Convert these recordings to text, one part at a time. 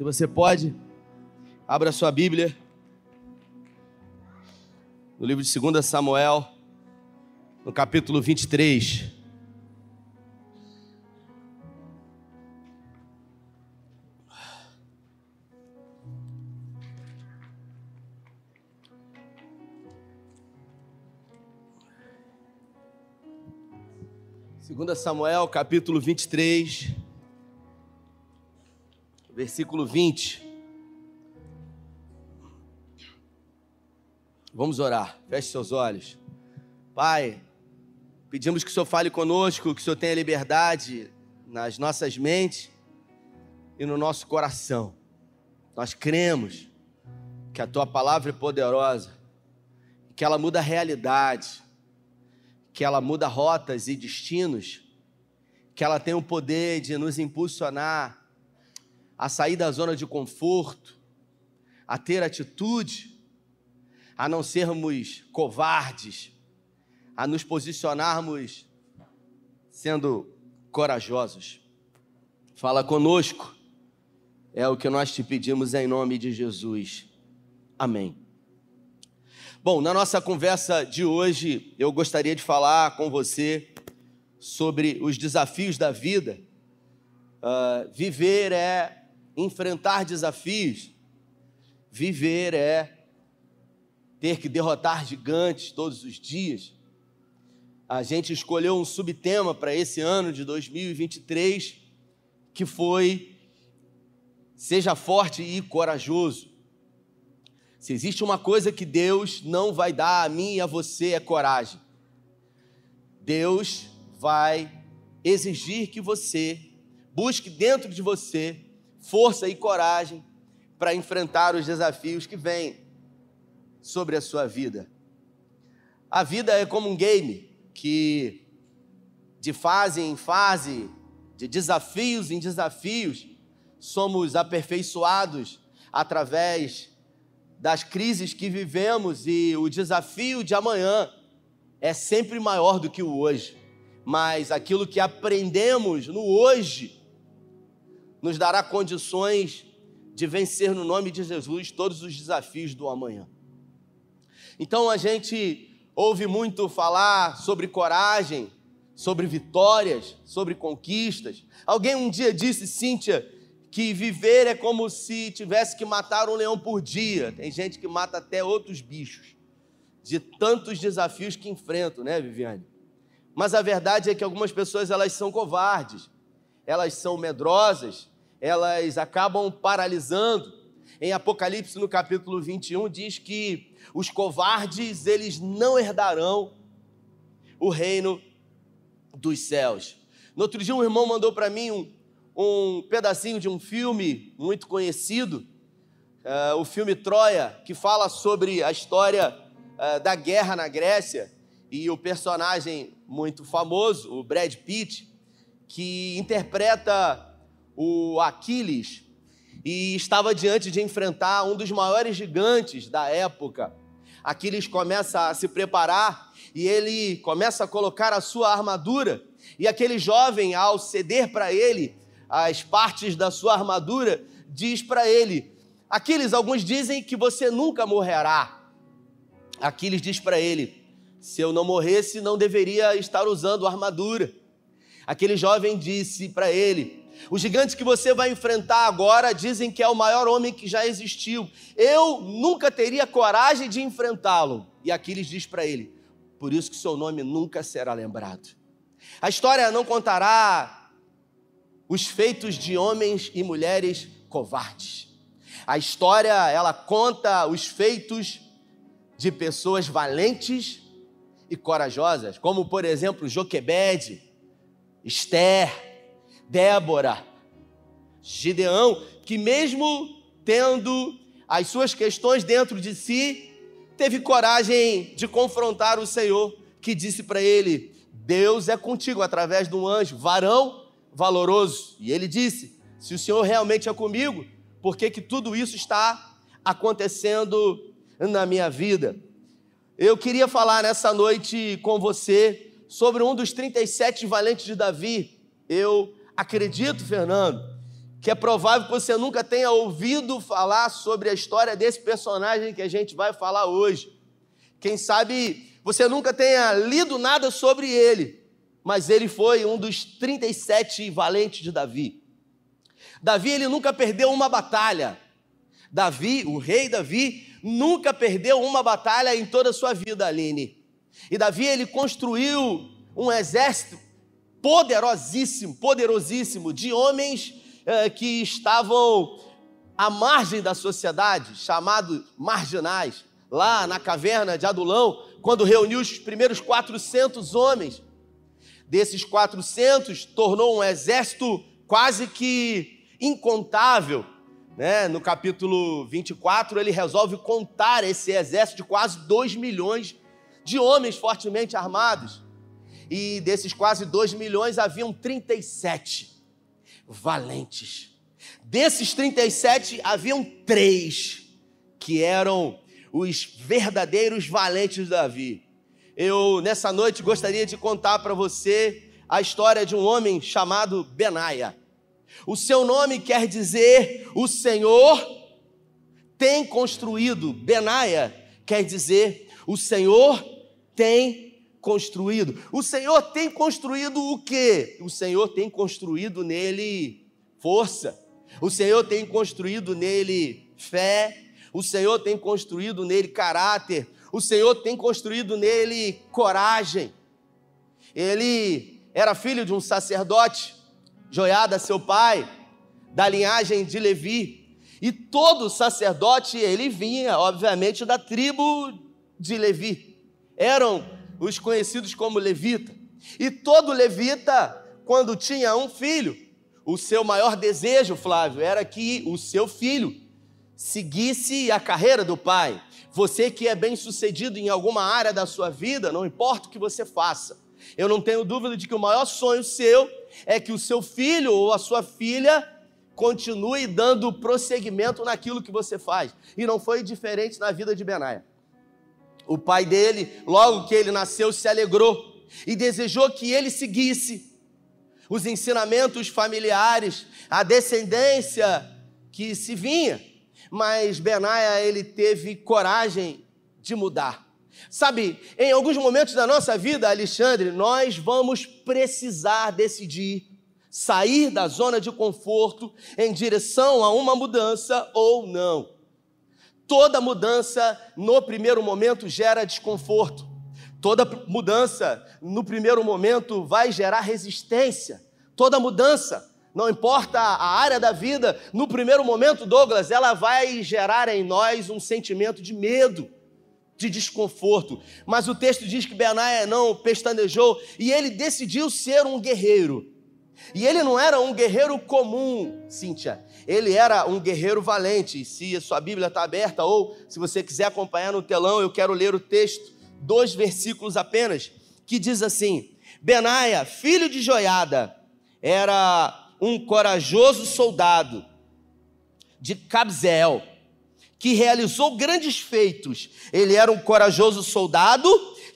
Se você pode, abra sua Bíblia no livro de 2 Samuel, no capítulo 23. Segunda Samuel, capítulo 23, versículo 20. Vamos orar. Feche seus olhos. Pai, pedimos que o Senhor fale conosco, que o Senhor tenha liberdade nas nossas mentes e no nosso coração. Nós cremos que a tua palavra é poderosa, que ela muda a realidade, que ela muda rotas e destinos, que ela tem o poder de nos impulsionar a sair da zona de conforto, a ter atitude, a não sermos covardes, a nos posicionarmos sendo corajosos. Fala conosco, é o que nós te pedimos em nome de Jesus. Amém. Bom, na nossa conversa de hoje, eu gostaria de falar com você sobre os desafios da vida. Uh, viver é enfrentar desafios. Viver é ter que derrotar gigantes todos os dias. A gente escolheu um subtema para esse ano de 2023 que foi Seja forte e corajoso. Se existe uma coisa que Deus não vai dar a mim e a você é coragem. Deus vai exigir que você busque dentro de você força e coragem para enfrentar os desafios que vêm sobre a sua vida. A vida é como um game que, de fase em fase, de desafios em desafios, somos aperfeiçoados através das crises que vivemos e o desafio de amanhã é sempre maior do que o hoje. Mas aquilo que aprendemos no hoje nos dará condições de vencer no nome de Jesus todos os desafios do amanhã. Então a gente ouve muito falar sobre coragem, sobre vitórias, sobre conquistas. Alguém um dia disse, Cíntia, que viver é como se tivesse que matar um leão por dia. Tem gente que mata até outros bichos, de tantos desafios que enfrentam, né, Viviane? Mas a verdade é que algumas pessoas elas são covardes, elas são medrosas, elas acabam paralisando. Em Apocalipse, no capítulo 21, diz que os covardes, eles não herdarão o reino dos céus. No outro dia, um irmão mandou para mim um, um pedacinho de um filme muito conhecido, uh, o filme Troia, que fala sobre a história uh, da guerra na Grécia, e o personagem muito famoso, o Brad Pitt, que interpreta o Aquiles e estava diante de enfrentar um dos maiores gigantes da época. Aquiles começa a se preparar e ele começa a colocar a sua armadura. E aquele jovem, ao ceder para ele as partes da sua armadura, diz para ele: Aquiles, alguns dizem que você nunca morrerá. Aquiles diz para ele: Se eu não morresse, não deveria estar usando armadura. Aquele jovem disse para ele: o gigante que você vai enfrentar agora dizem que é o maior homem que já existiu. Eu nunca teria coragem de enfrentá-lo. E Aquiles diz para ele: Por isso que seu nome nunca será lembrado. A história não contará os feitos de homens e mulheres covardes. A história, ela conta os feitos de pessoas valentes e corajosas, como por exemplo Joquebede, Esther, Débora, Gideão, que mesmo tendo as suas questões dentro de si, teve coragem de confrontar o Senhor, que disse para ele: Deus é contigo através de um anjo, varão valoroso. E ele disse: Se o Senhor realmente é comigo, por que, que tudo isso está acontecendo na minha vida? Eu queria falar nessa noite com você sobre um dos 37 valentes de Davi. Eu Acredito, Fernando, que é provável que você nunca tenha ouvido falar sobre a história desse personagem que a gente vai falar hoje. Quem sabe você nunca tenha lido nada sobre ele, mas ele foi um dos 37 valentes de Davi. Davi ele nunca perdeu uma batalha. Davi, o rei Davi, nunca perdeu uma batalha em toda a sua vida, Aline. E Davi ele construiu um exército poderosíssimo, poderosíssimo de homens eh, que estavam à margem da sociedade, chamados marginais, lá na caverna de Adulão, quando reuniu os primeiros 400 homens. Desses 400, tornou um exército quase que incontável. Né? No capítulo 24, ele resolve contar esse exército de quase 2 milhões de homens fortemente armados. E desses quase 2 milhões, haviam 37 valentes. Desses 37, haviam três que eram os verdadeiros valentes de Davi. Eu, nessa noite, gostaria de contar para você a história de um homem chamado Benaia. O seu nome quer dizer o Senhor tem construído. Benaia quer dizer o Senhor tem construído. O Senhor tem construído o quê? O Senhor tem construído nele força. O Senhor tem construído nele fé. O Senhor tem construído nele caráter. O Senhor tem construído nele coragem. Ele era filho de um sacerdote, Joiada, seu pai, da linhagem de Levi. E todo sacerdote, ele vinha, obviamente, da tribo de Levi. Eram os conhecidos como levita. E todo levita, quando tinha um filho, o seu maior desejo, Flávio, era que o seu filho seguisse a carreira do pai. Você que é bem sucedido em alguma área da sua vida, não importa o que você faça, eu não tenho dúvida de que o maior sonho seu é que o seu filho ou a sua filha continue dando prosseguimento naquilo que você faz. E não foi diferente na vida de Benaia. O pai dele, logo que ele nasceu, se alegrou e desejou que ele seguisse os ensinamentos familiares, a descendência que se vinha mas Benaia ele teve coragem de mudar. Sabe, em alguns momentos da nossa vida, Alexandre, nós vamos precisar decidir sair da zona de conforto em direção a uma mudança ou não. Toda mudança no primeiro momento gera desconforto. Toda mudança no primeiro momento vai gerar resistência. Toda mudança não importa a área da vida, no primeiro momento, Douglas, ela vai gerar em nós um sentimento de medo, de desconforto. Mas o texto diz que Benaia não pestanejou e ele decidiu ser um guerreiro. E ele não era um guerreiro comum, Cíntia. Ele era um guerreiro valente. Se a sua Bíblia está aberta ou se você quiser acompanhar no telão, eu quero ler o texto, dois versículos apenas, que diz assim: Benaia, filho de Joiada, era um corajoso soldado de Cabzeel, que realizou grandes feitos. Ele era um corajoso soldado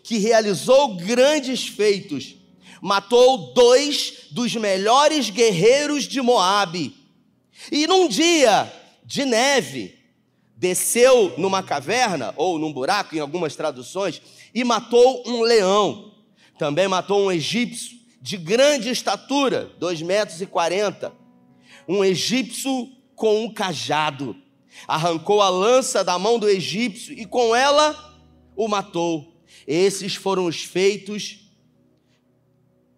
que realizou grandes feitos. Matou dois dos melhores guerreiros de Moabe. E num dia de neve, desceu numa caverna ou num buraco, em algumas traduções, e matou um leão. Também matou um egípcio de grande estatura, dois metros e quarenta, um egípcio com um cajado, arrancou a lança da mão do egípcio e com ela o matou. Esses foram os feitos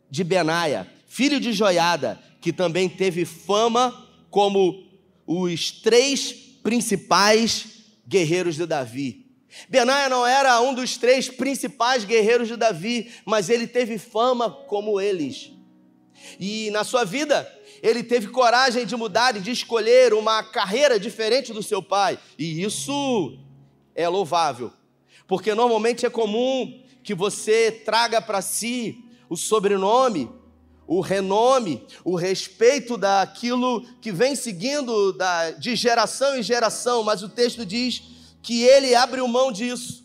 de Benaia, filho de Joiada, que também teve fama como os três principais guerreiros de Davi. Benaia não era um dos três principais guerreiros de Davi, mas ele teve fama como eles. E na sua vida, ele teve coragem de mudar e de escolher uma carreira diferente do seu pai. E isso é louvável, porque normalmente é comum que você traga para si o sobrenome, o renome, o respeito daquilo que vem seguindo da, de geração em geração, mas o texto diz que ele abriu mão disso.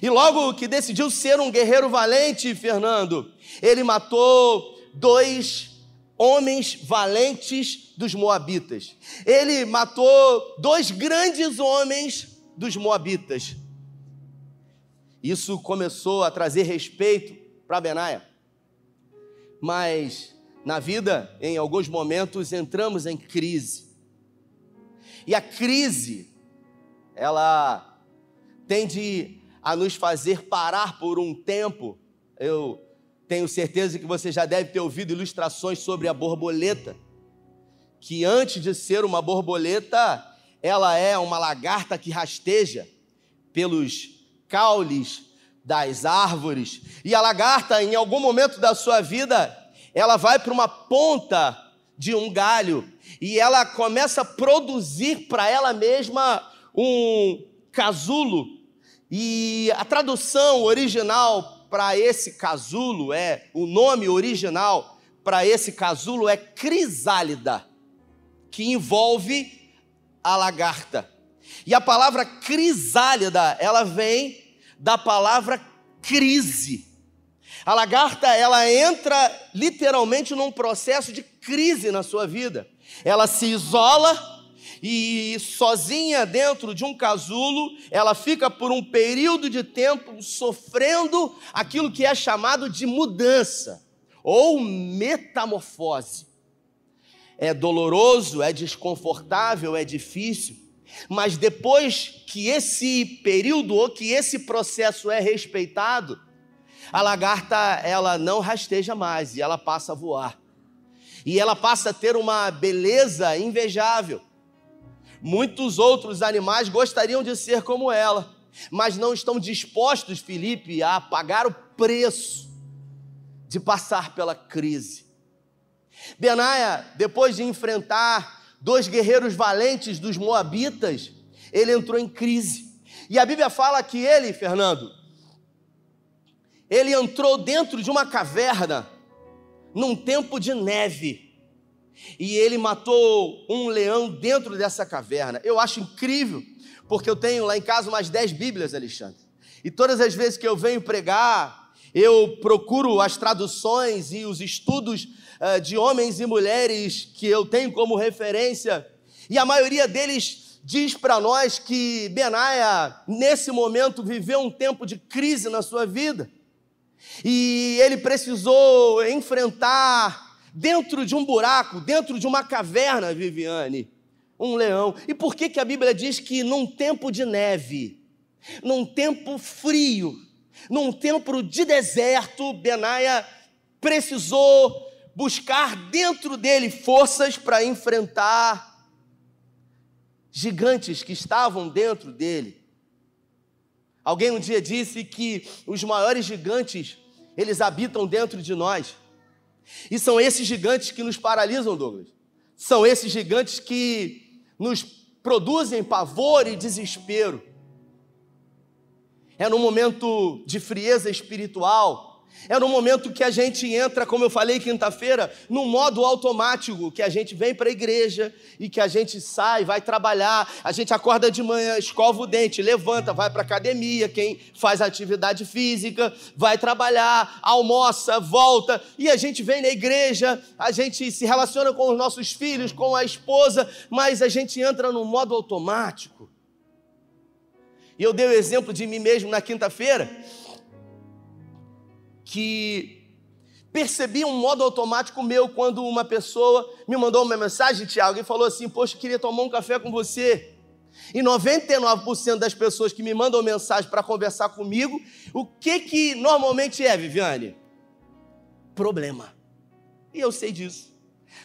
E logo que decidiu ser um guerreiro valente, Fernando, ele matou dois homens valentes dos Moabitas. Ele matou dois grandes homens dos Moabitas. Isso começou a trazer respeito para Benaia. Mas na vida, em alguns momentos, entramos em crise. E a crise, ela tende a nos fazer parar por um tempo. Eu tenho certeza que você já deve ter ouvido ilustrações sobre a borboleta, que antes de ser uma borboleta, ela é uma lagarta que rasteja pelos caules das árvores. E a lagarta, em algum momento da sua vida, ela vai para uma ponta de um galho e ela começa a produzir para ela mesma um casulo. E a tradução original para esse casulo é o nome original para esse casulo é crisálida, que envolve a lagarta. E a palavra crisálida, ela vem da palavra crise. A lagarta, ela entra literalmente num processo de crise na sua vida. Ela se isola e sozinha dentro de um casulo, ela fica por um período de tempo sofrendo aquilo que é chamado de mudança ou metamorfose. É doloroso, é desconfortável, é difícil, mas depois que esse período ou que esse processo é respeitado, a lagarta ela não rasteja mais e ela passa a voar. E ela passa a ter uma beleza invejável. Muitos outros animais gostariam de ser como ela, mas não estão dispostos, Felipe, a pagar o preço de passar pela crise. Benaia, depois de enfrentar dois guerreiros valentes dos Moabitas, ele entrou em crise. E a Bíblia fala que ele, Fernando, ele entrou dentro de uma caverna num tempo de neve. E ele matou um leão dentro dessa caverna. Eu acho incrível, porque eu tenho lá em casa umas 10 Bíblias, Alexandre. E todas as vezes que eu venho pregar, eu procuro as traduções e os estudos uh, de homens e mulheres que eu tenho como referência. E a maioria deles diz para nós que Benaia, nesse momento, viveu um tempo de crise na sua vida. E ele precisou enfrentar dentro de um buraco, dentro de uma caverna, Viviane, um leão. E por que, que a Bíblia diz que num tempo de neve, num tempo frio, num tempo de deserto, Benaia precisou buscar dentro dele forças para enfrentar gigantes que estavam dentro dele. Alguém um dia disse que os maiores gigantes, eles habitam dentro de nós. E são esses gigantes que nos paralisam, Douglas. São esses gigantes que nos produzem pavor e desespero. É no momento de frieza espiritual, é no momento que a gente entra, como eu falei quinta-feira, num modo automático, que a gente vem para a igreja e que a gente sai, vai trabalhar, a gente acorda de manhã, escova o dente, levanta, vai para academia, quem faz atividade física, vai trabalhar, almoça, volta, e a gente vem na igreja, a gente se relaciona com os nossos filhos, com a esposa, mas a gente entra num modo automático. E eu dei o exemplo de mim mesmo na quinta-feira que percebi um modo automático meu quando uma pessoa me mandou uma mensagem, Tiago, e falou assim: Poxa, queria tomar um café com você. E 99% das pessoas que me mandam mensagem para conversar comigo, o que que normalmente é, Viviane? Problema. E eu sei disso.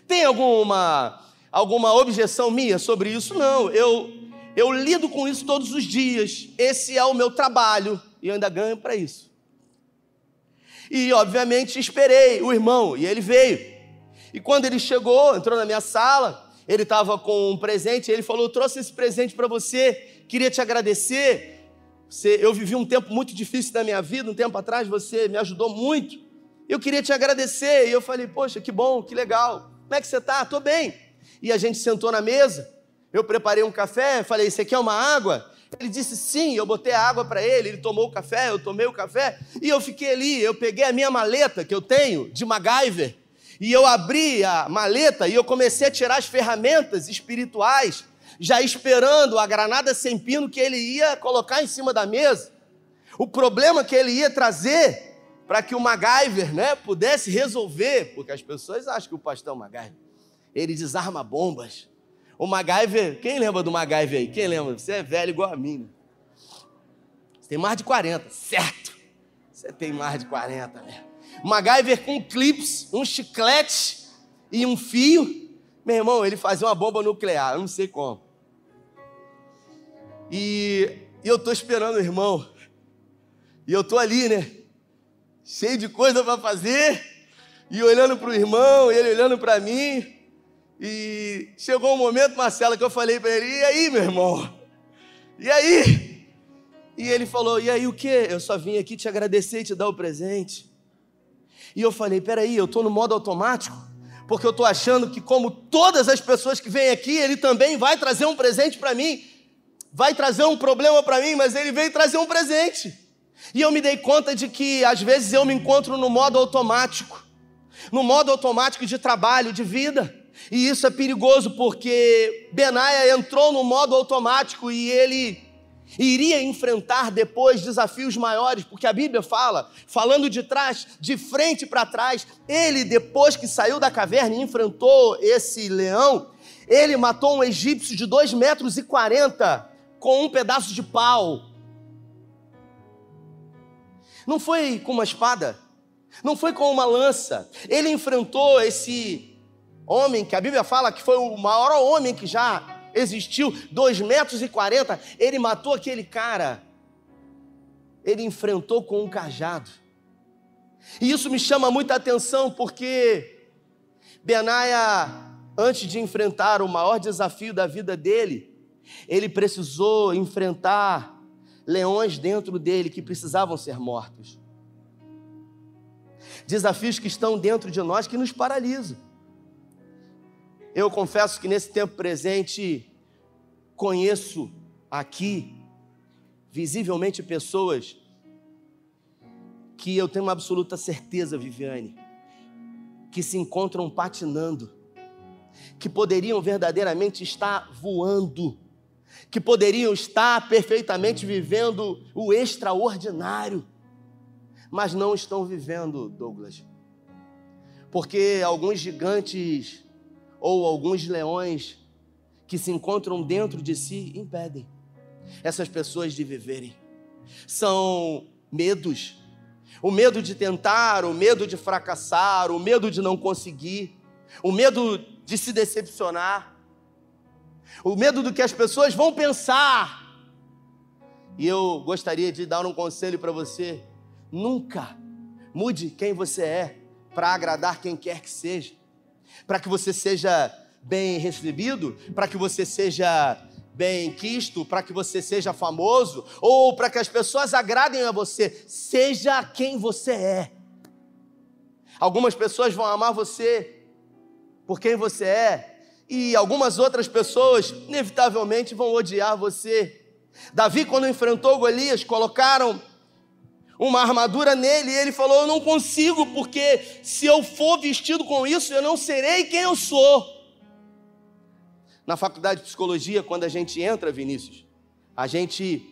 Tem alguma alguma objeção minha sobre isso? Não. Eu eu lido com isso todos os dias. Esse é o meu trabalho e eu ainda ganho para isso. E, obviamente, esperei o irmão, e ele veio. E quando ele chegou, entrou na minha sala, ele estava com um presente, ele falou: trouxe esse presente para você, queria te agradecer. Você, eu vivi um tempo muito difícil da minha vida, um tempo atrás você me ajudou muito. Eu queria te agradecer. E eu falei: Poxa, que bom, que legal. Como é que você está? Estou bem. E a gente sentou na mesa. Eu preparei um café, falei: Você quer uma água? Ele disse sim, eu botei a água para ele, ele tomou o café, eu tomei o café, e eu fiquei ali, eu peguei a minha maleta que eu tenho de MacGyver, E eu abri a maleta e eu comecei a tirar as ferramentas espirituais, já esperando a granada sem pino que ele ia colocar em cima da mesa. O problema que ele ia trazer para que o MacGyver né, pudesse resolver, porque as pessoas acham que o pastor MacGyver. Ele desarma bombas. O MacGyver, quem lembra do MacGyver aí? Quem lembra? Você é velho igual a mim. Né? Você tem mais de 40, certo? Você tem mais de 40, né? MacGyver com clips, um chiclete e um fio. Meu irmão, ele fazia uma bomba nuclear, eu não sei como. E, e eu tô esperando o irmão. E eu tô ali, né? Cheio de coisa para fazer. E olhando para o irmão, ele olhando para mim. E chegou um momento, Marcela, que eu falei para ele: E aí, meu irmão? E aí? E ele falou: E aí o que? Eu só vim aqui te agradecer e te dar o presente. E eu falei: peraí, eu estou no modo automático, porque eu estou achando que, como todas as pessoas que vêm aqui, ele também vai trazer um presente para mim, vai trazer um problema para mim, mas ele veio trazer um presente. E eu me dei conta de que, às vezes, eu me encontro no modo automático, no modo automático de trabalho, de vida. E isso é perigoso porque Benaia entrou no modo automático e ele iria enfrentar depois desafios maiores, porque a Bíblia fala, falando de trás, de frente para trás, ele depois que saiu da caverna e enfrentou esse leão, ele matou um egípcio de 2 metros e 40 com um pedaço de pau. Não foi com uma espada, não foi com uma lança. Ele enfrentou esse homem que a Bíblia fala que foi o maior homem que já existiu, dois metros e quarenta, ele matou aquele cara. Ele enfrentou com um cajado. E isso me chama muita atenção porque Benaia, antes de enfrentar o maior desafio da vida dele, ele precisou enfrentar leões dentro dele que precisavam ser mortos. Desafios que estão dentro de nós que nos paralisam. Eu confesso que nesse tempo presente conheço aqui visivelmente pessoas que eu tenho uma absoluta certeza, Viviane, que se encontram patinando, que poderiam verdadeiramente estar voando, que poderiam estar perfeitamente vivendo o extraordinário, mas não estão vivendo, Douglas. Porque alguns gigantes ou alguns leões que se encontram dentro de si impedem essas pessoas de viverem. São medos. O medo de tentar, o medo de fracassar, o medo de não conseguir, o medo de se decepcionar, o medo do que as pessoas vão pensar. E eu gostaria de dar um conselho para você: nunca mude quem você é para agradar quem quer que seja para que você seja bem recebido, para que você seja bem quisto, para que você seja famoso, ou para que as pessoas agradem a você. Seja quem você é. Algumas pessoas vão amar você por quem você é, e algumas outras pessoas, inevitavelmente, vão odiar você. Davi, quando enfrentou Golias, colocaram uma armadura nele, e ele falou: Eu não consigo, porque se eu for vestido com isso, eu não serei quem eu sou. Na faculdade de psicologia, quando a gente entra, Vinícius, a gente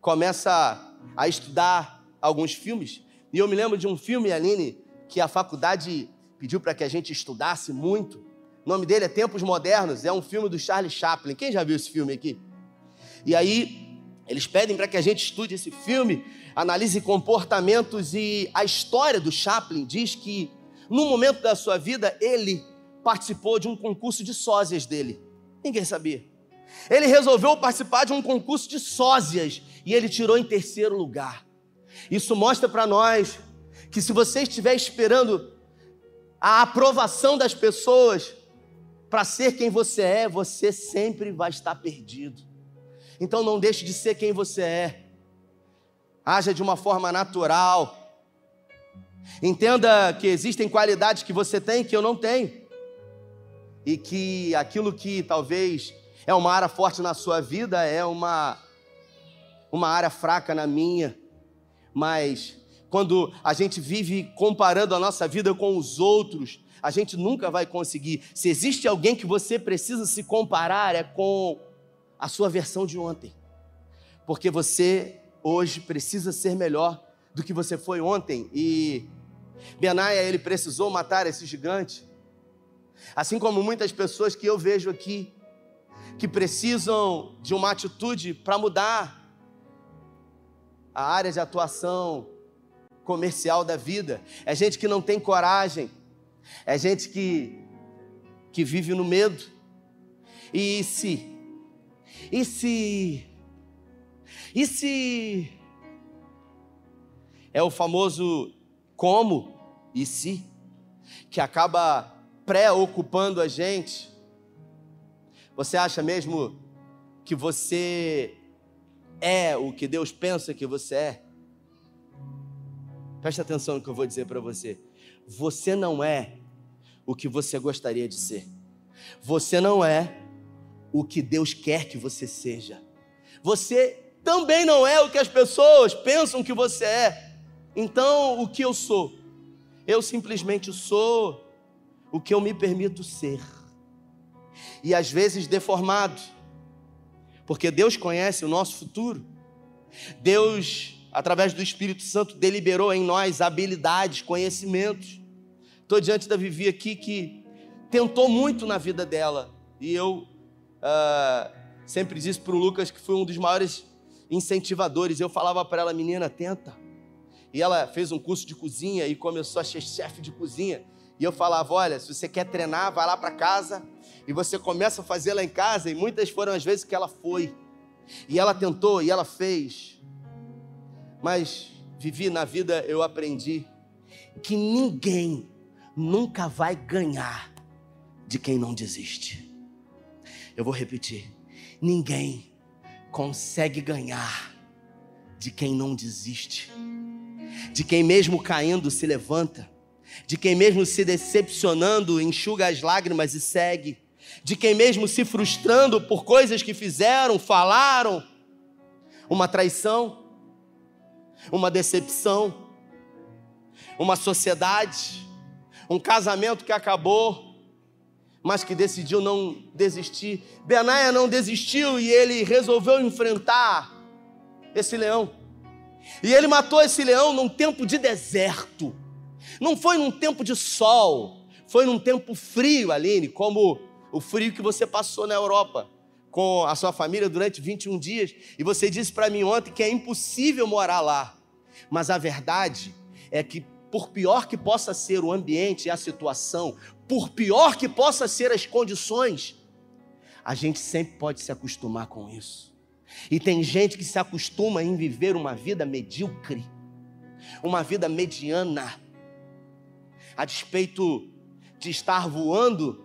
começa a estudar alguns filmes. E eu me lembro de um filme, Aline, que a faculdade pediu para que a gente estudasse muito. O nome dele é Tempos Modernos, é um filme do Charlie Chaplin. Quem já viu esse filme aqui? E aí, eles pedem para que a gente estude esse filme analise comportamentos e a história do Chaplin diz que, num momento da sua vida, ele participou de um concurso de sósias dele. Ninguém sabia. Ele resolveu participar de um concurso de sósias e ele tirou em terceiro lugar. Isso mostra para nós que se você estiver esperando a aprovação das pessoas para ser quem você é, você sempre vai estar perdido. Então não deixe de ser quem você é haja de uma forma natural. Entenda que existem qualidades que você tem que eu não tenho. E que aquilo que talvez é uma área forte na sua vida é uma uma área fraca na minha. Mas quando a gente vive comparando a nossa vida com os outros, a gente nunca vai conseguir. Se existe alguém que você precisa se comparar, é com a sua versão de ontem. Porque você hoje precisa ser melhor do que você foi ontem. E Benaia, ele precisou matar esse gigante. Assim como muitas pessoas que eu vejo aqui, que precisam de uma atitude para mudar a área de atuação comercial da vida. É gente que não tem coragem. É gente que, que vive no medo. E se? E se? E se? É o famoso como e se, que acaba preocupando a gente. Você acha mesmo que você é o que Deus pensa que você é? Preste atenção no que eu vou dizer para você. Você não é o que você gostaria de ser. Você não é o que Deus quer que você seja. Você também não é o que as pessoas pensam que você é. Então, o que eu sou? Eu simplesmente sou o que eu me permito ser. E às vezes deformado porque Deus conhece o nosso futuro. Deus, através do Espírito Santo, deliberou em nós habilidades, conhecimentos. Estou diante da Vivi aqui que tentou muito na vida dela. E eu uh, sempre disse para o Lucas que foi um dos maiores incentivadores. Eu falava para ela, menina, tenta. E ela fez um curso de cozinha e começou a ser chefe de cozinha. E eu falava: olha, se você quer treinar, vai lá para casa e você começa a fazer lá em casa, e muitas foram as vezes que ela foi, e ela tentou, e ela fez, mas vivi na vida, eu aprendi que ninguém nunca vai ganhar de quem não desiste. Eu vou repetir: ninguém consegue ganhar de quem não desiste, de quem mesmo caindo se levanta, de quem mesmo se decepcionando enxuga as lágrimas e segue. De quem mesmo se frustrando por coisas que fizeram, falaram, uma traição, uma decepção, uma sociedade, um casamento que acabou, mas que decidiu não desistir. Benaia não desistiu e ele resolveu enfrentar esse leão. E ele matou esse leão num tempo de deserto. Não foi num tempo de sol, foi num tempo frio, Aline, como o frio que você passou na Europa com a sua família durante 21 dias, e você disse para mim ontem que é impossível morar lá. Mas a verdade é que, por pior que possa ser o ambiente e a situação, por pior que possa ser as condições, a gente sempre pode se acostumar com isso. E tem gente que se acostuma em viver uma vida medíocre, uma vida mediana, a despeito de estar voando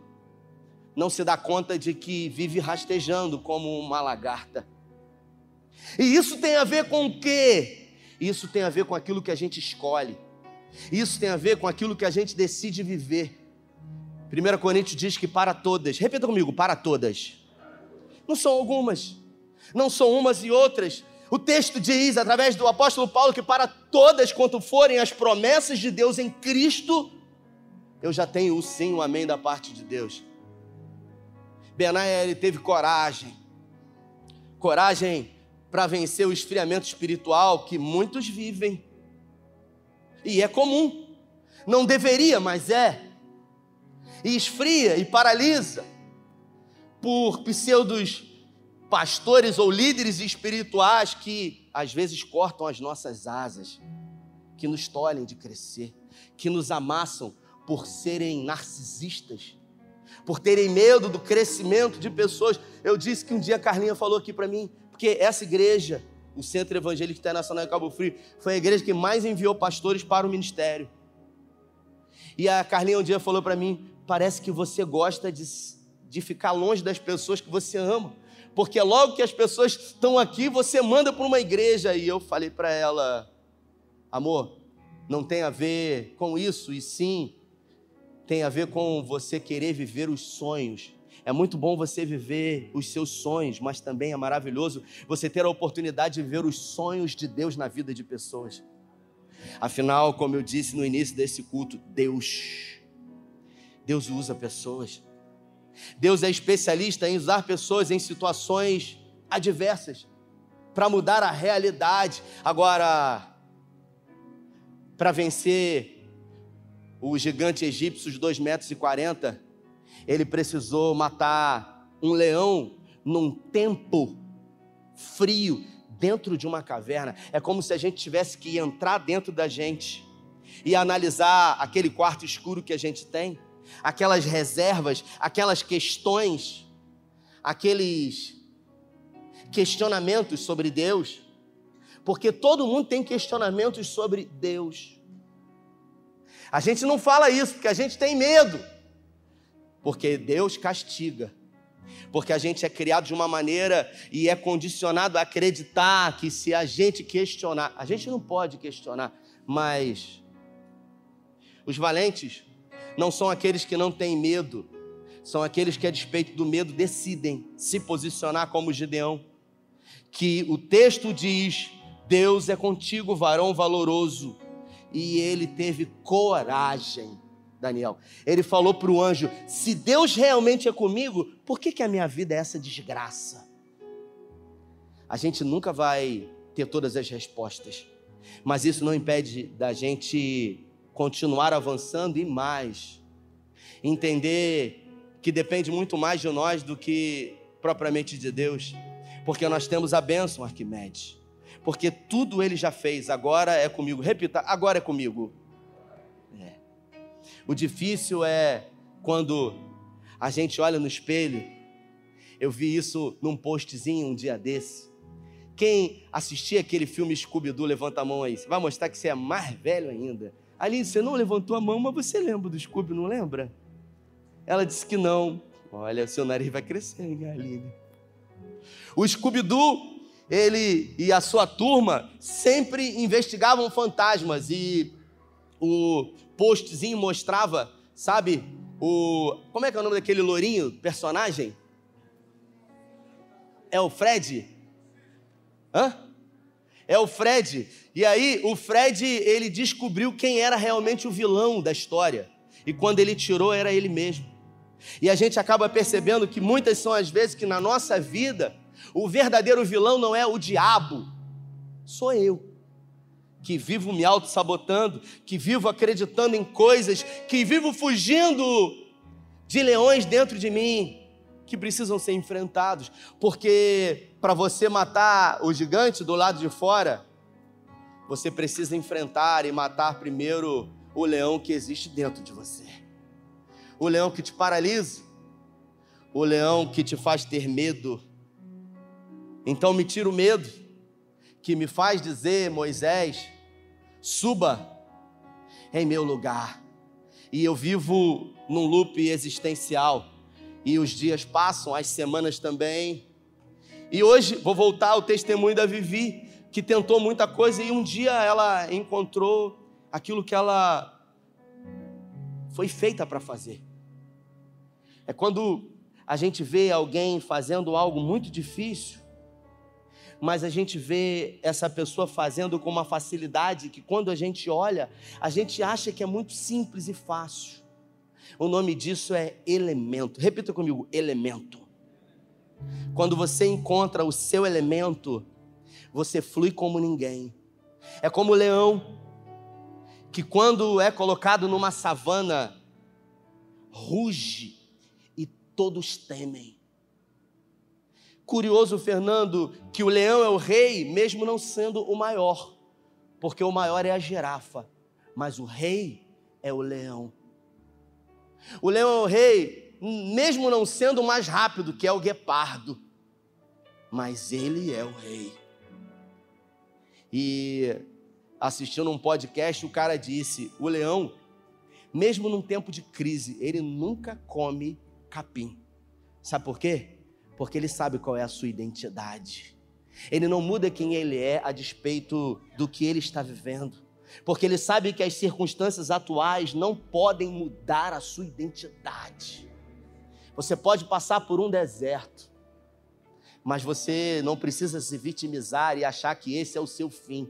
não se dá conta de que vive rastejando como uma lagarta. E isso tem a ver com o quê? Isso tem a ver com aquilo que a gente escolhe. Isso tem a ver com aquilo que a gente decide viver. 1 Coríntios diz que para todas, repita comigo, para todas. Não são algumas, não são umas e outras. O texto diz, através do apóstolo Paulo, que para todas, quanto forem as promessas de Deus em Cristo, eu já tenho o sim, o amém da parte de Deus. Benaia ele teve coragem. Coragem para vencer o esfriamento espiritual que muitos vivem. E é comum. Não deveria, mas é. E esfria e paralisa por pseudos pastores ou líderes espirituais que às vezes cortam as nossas asas, que nos tolhem de crescer, que nos amassam por serem narcisistas por terem medo do crescimento de pessoas. Eu disse que um dia a Carlinha falou aqui para mim, porque essa igreja, o Centro Evangélico Internacional em Cabo Frio, foi a igreja que mais enviou pastores para o ministério. E a Carlinha um dia falou para mim: parece que você gosta de, de ficar longe das pessoas que você ama, porque logo que as pessoas estão aqui, você manda para uma igreja. E eu falei para ela: amor, não tem a ver com isso, e sim tem a ver com você querer viver os sonhos. É muito bom você viver os seus sonhos, mas também é maravilhoso você ter a oportunidade de ver os sonhos de Deus na vida de pessoas. Afinal, como eu disse no início desse culto, Deus Deus usa pessoas. Deus é especialista em usar pessoas em situações adversas para mudar a realidade. Agora, para vencer o gigante egípcio de 2,40 metros e 40, ele precisou matar um leão num tempo frio dentro de uma caverna. É como se a gente tivesse que entrar dentro da gente e analisar aquele quarto escuro que a gente tem, aquelas reservas, aquelas questões, aqueles questionamentos sobre Deus, porque todo mundo tem questionamentos sobre Deus. A gente não fala isso porque a gente tem medo, porque Deus castiga. Porque a gente é criado de uma maneira e é condicionado a acreditar que se a gente questionar, a gente não pode questionar, mas os valentes não são aqueles que não têm medo, são aqueles que, a despeito do medo, decidem se posicionar como Gideão. Que o texto diz: Deus é contigo, varão valoroso, e ele teve coragem Daniel. Ele falou para o anjo: se Deus realmente é comigo, por que, que a minha vida é essa desgraça? A gente nunca vai ter todas as respostas, mas isso não impede da gente continuar avançando e mais. Entender que depende muito mais de nós do que propriamente de Deus, porque nós temos a bênção, Arquimedes. Porque tudo ele já fez, agora é comigo. Repita, agora é comigo. O difícil é quando a gente olha no espelho. Eu vi isso num postzinho um dia desse. Quem assistia aquele filme Scooby-Doo, levanta a mão aí. Você vai mostrar que você é mais velho ainda. Aline, você não levantou a mão, mas você lembra do Scooby, não lembra? Ela disse que não. Olha, seu nariz vai crescer, hein, Aline? O Scooby-Doo, ele e a sua turma sempre investigavam fantasmas e o postzinho mostrava, sabe, o. Como é que é o nome daquele lourinho, personagem? É o Fred? Hã? É o Fred. E aí, o Fred, ele descobriu quem era realmente o vilão da história. E quando ele tirou, era ele mesmo. E a gente acaba percebendo que muitas são as vezes que na nossa vida, o verdadeiro vilão não é o diabo, sou eu que vivo me auto-sabotando, que vivo acreditando em coisas, que vivo fugindo de leões dentro de mim, que precisam ser enfrentados, porque para você matar o gigante do lado de fora, você precisa enfrentar e matar primeiro o leão que existe dentro de você. O leão que te paralisa, o leão que te faz ter medo. Então me tira o medo, que me faz dizer, Moisés, suba em meu lugar. E eu vivo num loop existencial. E os dias passam, as semanas também. E hoje vou voltar ao testemunho da Vivi, que tentou muita coisa e um dia ela encontrou aquilo que ela foi feita para fazer. É quando a gente vê alguém fazendo algo muito difícil mas a gente vê essa pessoa fazendo com uma facilidade que quando a gente olha, a gente acha que é muito simples e fácil. O nome disso é elemento. Repita comigo: elemento. Quando você encontra o seu elemento, você flui como ninguém. É como o leão, que quando é colocado numa savana, ruge e todos temem. Curioso, Fernando, que o leão é o rei, mesmo não sendo o maior, porque o maior é a girafa, mas o rei é o leão. O leão é o rei, mesmo não sendo o mais rápido, que é o guepardo, mas ele é o rei. E assistindo um podcast, o cara disse: o leão, mesmo num tempo de crise, ele nunca come capim. Sabe por quê? porque ele sabe qual é a sua identidade. Ele não muda quem ele é a despeito do que ele está vivendo, porque ele sabe que as circunstâncias atuais não podem mudar a sua identidade. Você pode passar por um deserto, mas você não precisa se vitimizar e achar que esse é o seu fim,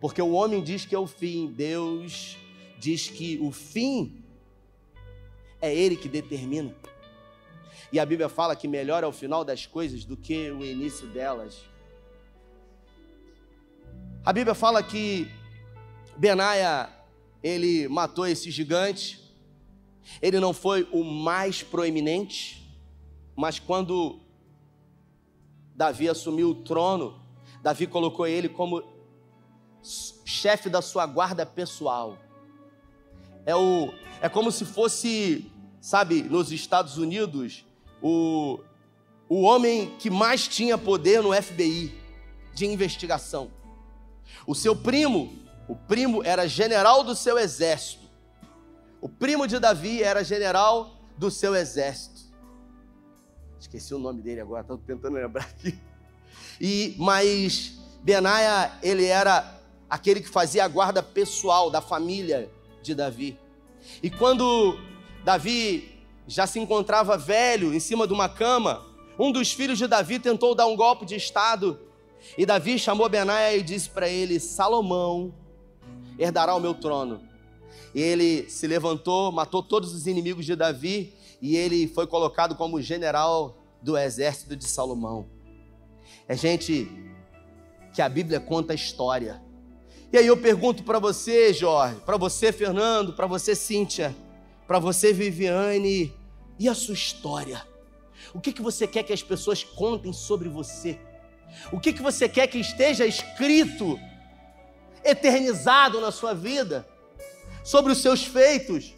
porque o homem diz que é o fim, Deus diz que o fim É Ele que determina. E a Bíblia fala que melhor é o final das coisas do que o início delas. A Bíblia fala que Benaia, ele matou esse gigante. Ele não foi o mais proeminente, mas quando Davi assumiu o trono, Davi colocou ele como chefe da sua guarda pessoal. É, o, é como se fosse, sabe, nos Estados Unidos, o, o homem que mais tinha poder no FBI de investigação. O seu primo, o primo era general do seu exército. O primo de Davi era general do seu exército. Esqueci o nome dele agora, estou tentando lembrar aqui. E mas Benaia, ele era aquele que fazia a guarda pessoal da família de Davi. E quando Davi já se encontrava velho em cima de uma cama, um dos filhos de Davi tentou dar um golpe de estado. E Davi chamou Benaia e disse para ele: Salomão herdará o meu trono. E ele se levantou, matou todos os inimigos de Davi e ele foi colocado como general do exército de Salomão. É gente que a Bíblia conta a história. E aí eu pergunto para você, Jorge, para você, Fernando, para você, Cíntia, para você, Viviane, e a sua história? O que, que você quer que as pessoas contem sobre você? O que, que você quer que esteja escrito, eternizado na sua vida? Sobre os seus feitos?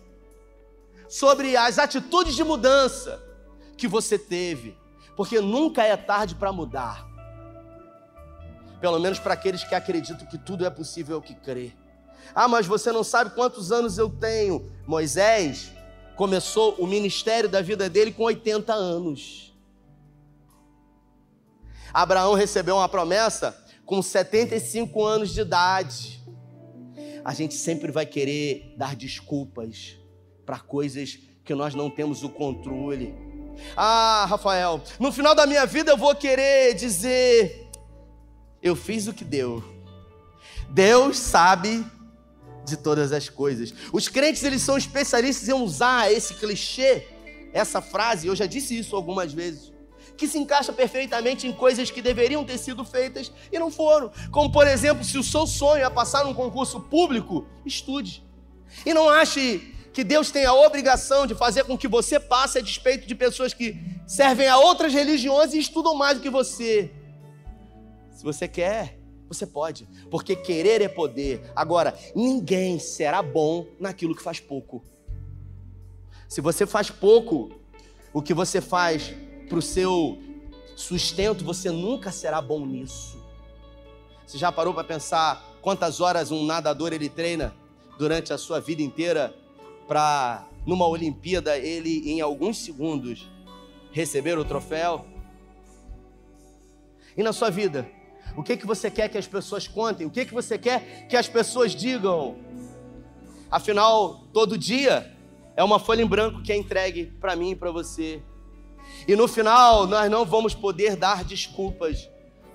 Sobre as atitudes de mudança que você teve? Porque nunca é tarde para mudar. Pelo menos para aqueles que acreditam que tudo é possível que crê. Ah, mas você não sabe quantos anos eu tenho. Moisés começou o ministério da vida dele com 80 anos. Abraão recebeu uma promessa com 75 anos de idade. A gente sempre vai querer dar desculpas para coisas que nós não temos o controle. Ah, Rafael, no final da minha vida eu vou querer dizer eu fiz o que deu. Deus sabe de todas as coisas. Os crentes eles são especialistas em usar esse clichê, essa frase, eu já disse isso algumas vezes, que se encaixa perfeitamente em coisas que deveriam ter sido feitas e não foram. Como por exemplo, se o seu sonho é passar num concurso público, estude. E não ache que Deus tem a obrigação de fazer com que você passe a despeito de pessoas que servem a outras religiões e estudam mais do que você. Se você quer, você pode, porque querer é poder. Agora, ninguém será bom naquilo que faz pouco. Se você faz pouco, o que você faz para o seu sustento, você nunca será bom nisso. Você já parou para pensar quantas horas um nadador ele treina durante a sua vida inteira para numa Olimpíada ele em alguns segundos receber o troféu? E na sua vida, o que, que você quer que as pessoas contem? O que, que você quer que as pessoas digam? Afinal, todo dia é uma folha em branco que é entregue para mim e para você. E no final, nós não vamos poder dar desculpas,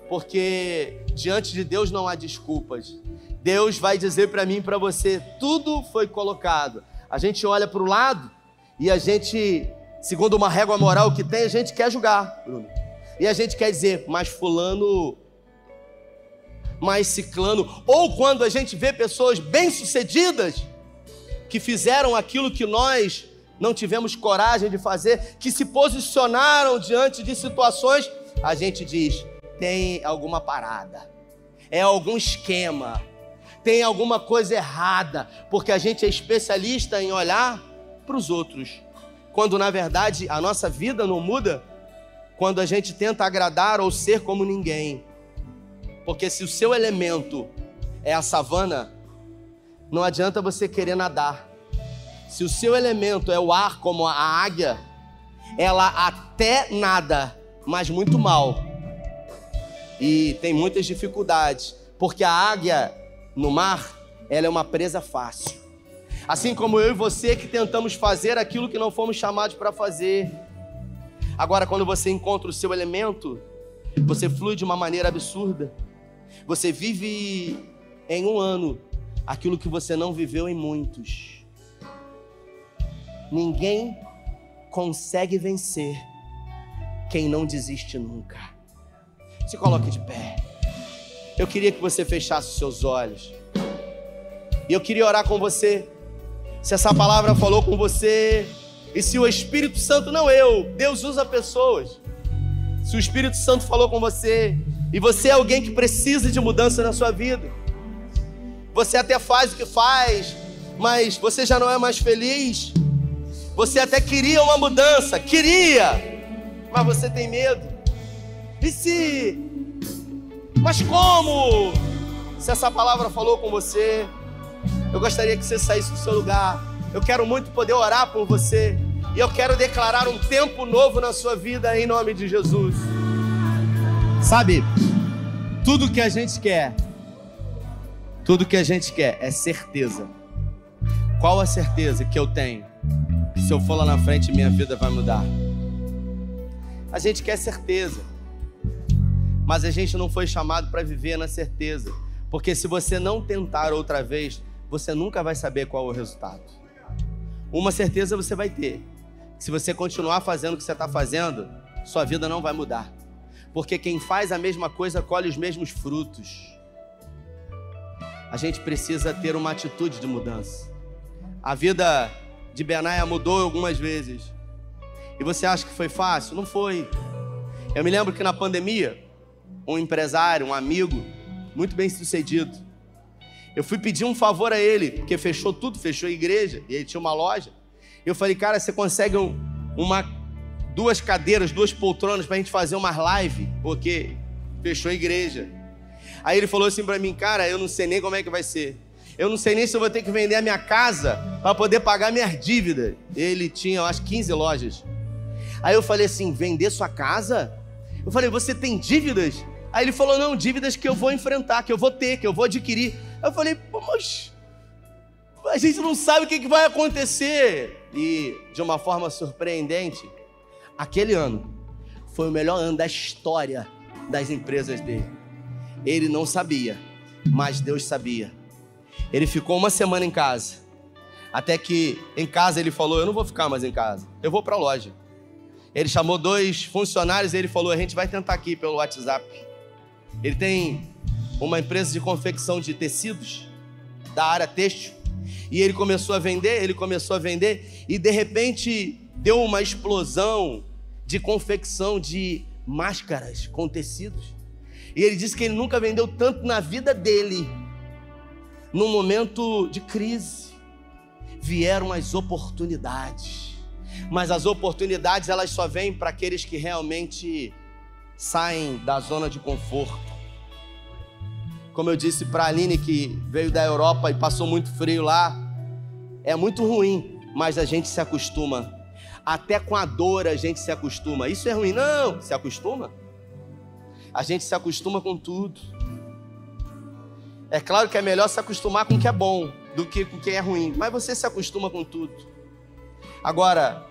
porque diante de Deus não há desculpas. Deus vai dizer para mim e para você: tudo foi colocado. A gente olha para o lado e a gente, segundo uma régua moral que tem, a gente quer julgar, Bruno. E a gente quer dizer, mas Fulano mais ciclano, ou quando a gente vê pessoas bem-sucedidas que fizeram aquilo que nós não tivemos coragem de fazer, que se posicionaram diante de situações, a gente diz: tem alguma parada, é algum esquema, tem alguma coisa errada, porque a gente é especialista em olhar para os outros, quando na verdade a nossa vida não muda, quando a gente tenta agradar ou ser como ninguém. Porque se o seu elemento é a savana, não adianta você querer nadar. Se o seu elemento é o ar, como a águia, ela até nada, mas muito mal. E tem muitas dificuldades, porque a águia no mar, ela é uma presa fácil. Assim como eu e você que tentamos fazer aquilo que não fomos chamados para fazer. Agora, quando você encontra o seu elemento, você flui de uma maneira absurda. Você vive em um ano aquilo que você não viveu em muitos. Ninguém consegue vencer quem não desiste nunca. Se coloque de pé. Eu queria que você fechasse os seus olhos. E eu queria orar com você. Se essa palavra falou com você, e se o Espírito Santo, não eu, Deus usa pessoas. Se o Espírito Santo falou com você, e você é alguém que precisa de mudança na sua vida, você até faz o que faz, mas você já não é mais feliz. Você até queria uma mudança, queria, mas você tem medo. E se? Mas como? Se essa palavra falou com você, eu gostaria que você saísse do seu lugar. Eu quero muito poder orar por você. E eu quero declarar um tempo novo na sua vida em nome de Jesus. Sabe, tudo que a gente quer, tudo que a gente quer é certeza. Qual a certeza que eu tenho? Se eu for lá na frente, minha vida vai mudar. A gente quer certeza, mas a gente não foi chamado para viver na certeza, porque se você não tentar outra vez, você nunca vai saber qual é o resultado. Uma certeza você vai ter: se você continuar fazendo o que você está fazendo, sua vida não vai mudar, porque quem faz a mesma coisa colhe os mesmos frutos. A gente precisa ter uma atitude de mudança. A vida de Benaia mudou algumas vezes. E você acha que foi fácil? Não foi. Eu me lembro que na pandemia, um empresário, um amigo, muito bem sucedido, eu fui pedir um favor a ele, porque fechou tudo, fechou a igreja, e ele tinha uma loja. Eu falei, cara, você consegue um, uma, duas cadeiras, duas poltronas para a gente fazer uma live, porque fechou a igreja. Aí ele falou assim para mim, cara, eu não sei nem como é que vai ser. Eu não sei nem se eu vou ter que vender a minha casa para poder pagar minhas dívidas. Ele tinha, eu acho, 15 lojas. Aí eu falei assim: vender sua casa? Eu falei, você tem dívidas? Aí ele falou: não, dívidas que eu vou enfrentar, que eu vou ter, que eu vou adquirir. Eu falei, mas a gente não sabe o que vai acontecer. E de uma forma surpreendente, aquele ano foi o melhor ano da história das empresas dele. Ele não sabia, mas Deus sabia. Ele ficou uma semana em casa. Até que em casa ele falou: Eu não vou ficar mais em casa, eu vou para a loja. Ele chamou dois funcionários e ele falou: A gente vai tentar aqui pelo WhatsApp. Ele tem uma empresa de confecção de tecidos da área têxtil. E ele começou a vender, ele começou a vender, e de repente deu uma explosão de confecção de máscaras com tecidos. E ele disse que ele nunca vendeu tanto na vida dele. Num momento de crise, vieram as oportunidades. Mas as oportunidades elas só vêm para aqueles que realmente saem da zona de conforto. Como eu disse para a Aline que veio da Europa e passou muito frio lá, é muito ruim, mas a gente se acostuma. Até com a dor a gente se acostuma. Isso é ruim? Não, se acostuma. A gente se acostuma com tudo. É claro que é melhor se acostumar com o que é bom do que com o que é ruim, mas você se acostuma com tudo. Agora,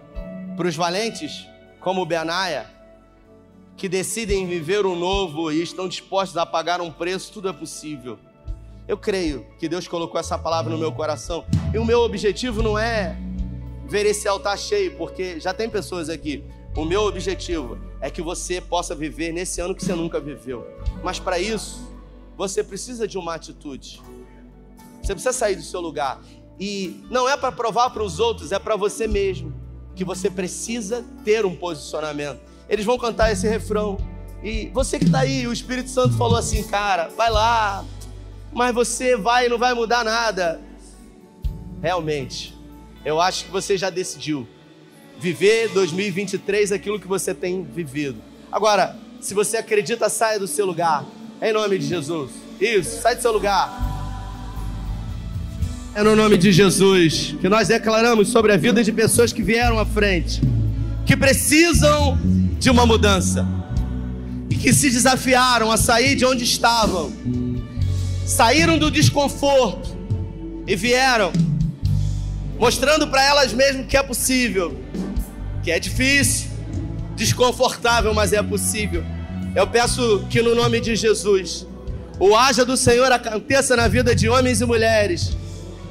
para os valentes, como o Benaia, que decidem viver o novo e estão dispostos a pagar um preço, tudo é possível. Eu creio que Deus colocou essa palavra no meu coração. E o meu objetivo não é ver esse altar cheio, porque já tem pessoas aqui. O meu objetivo é que você possa viver nesse ano que você nunca viveu. Mas para isso, você precisa de uma atitude. Você precisa sair do seu lugar. E não é para provar para os outros, é para você mesmo que você precisa ter um posicionamento. Eles vão cantar esse refrão. E você que está aí, o Espírito Santo falou assim, cara, vai lá, mas você vai e não vai mudar nada. Realmente, eu acho que você já decidiu viver 2023 aquilo que você tem vivido. Agora, se você acredita, saia do seu lugar, em nome de Jesus. Isso, sai do seu lugar. É no nome de Jesus que nós declaramos sobre a vida de pessoas que vieram à frente, que precisam de uma mudança e que se desafiaram a sair de onde estavam, saíram do desconforto e vieram mostrando para elas mesmas que é possível, que é difícil, desconfortável, mas é possível. Eu peço que no nome de Jesus, o haja do Senhor aconteça na vida de homens e mulheres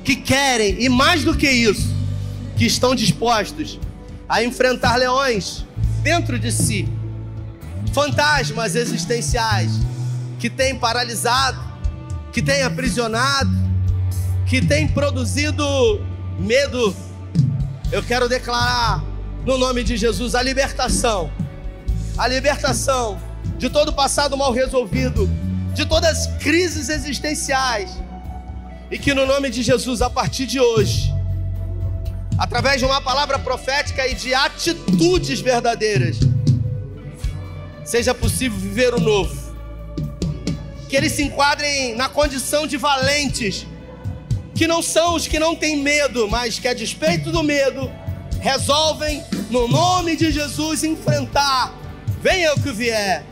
que querem, e mais do que isso, que estão dispostos a enfrentar leões dentro de si, fantasmas existenciais que têm paralisado, que têm aprisionado, que têm produzido medo. Eu quero declarar no nome de Jesus a libertação, a libertação de todo passado mal resolvido, de todas as crises existenciais, e que no nome de Jesus, a partir de hoje, através de uma palavra profética e de atitudes verdadeiras, seja possível viver o novo. Que eles se enquadrem na condição de valentes, que não são os que não têm medo, mas que a despeito do medo, resolvem, no nome de Jesus, enfrentar, venha o que vier.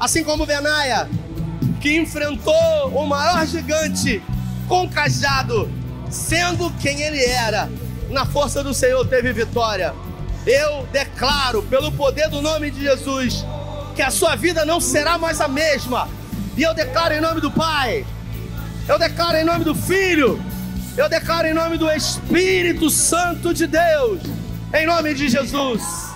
Assim como Benaia, que enfrentou o maior gigante com cajado, sendo quem ele era, na força do Senhor teve vitória. Eu declaro, pelo poder do nome de Jesus, que a sua vida não será mais a mesma. E eu declaro em nome do Pai, eu declaro em nome do Filho, eu declaro em nome do Espírito Santo de Deus, em nome de Jesus.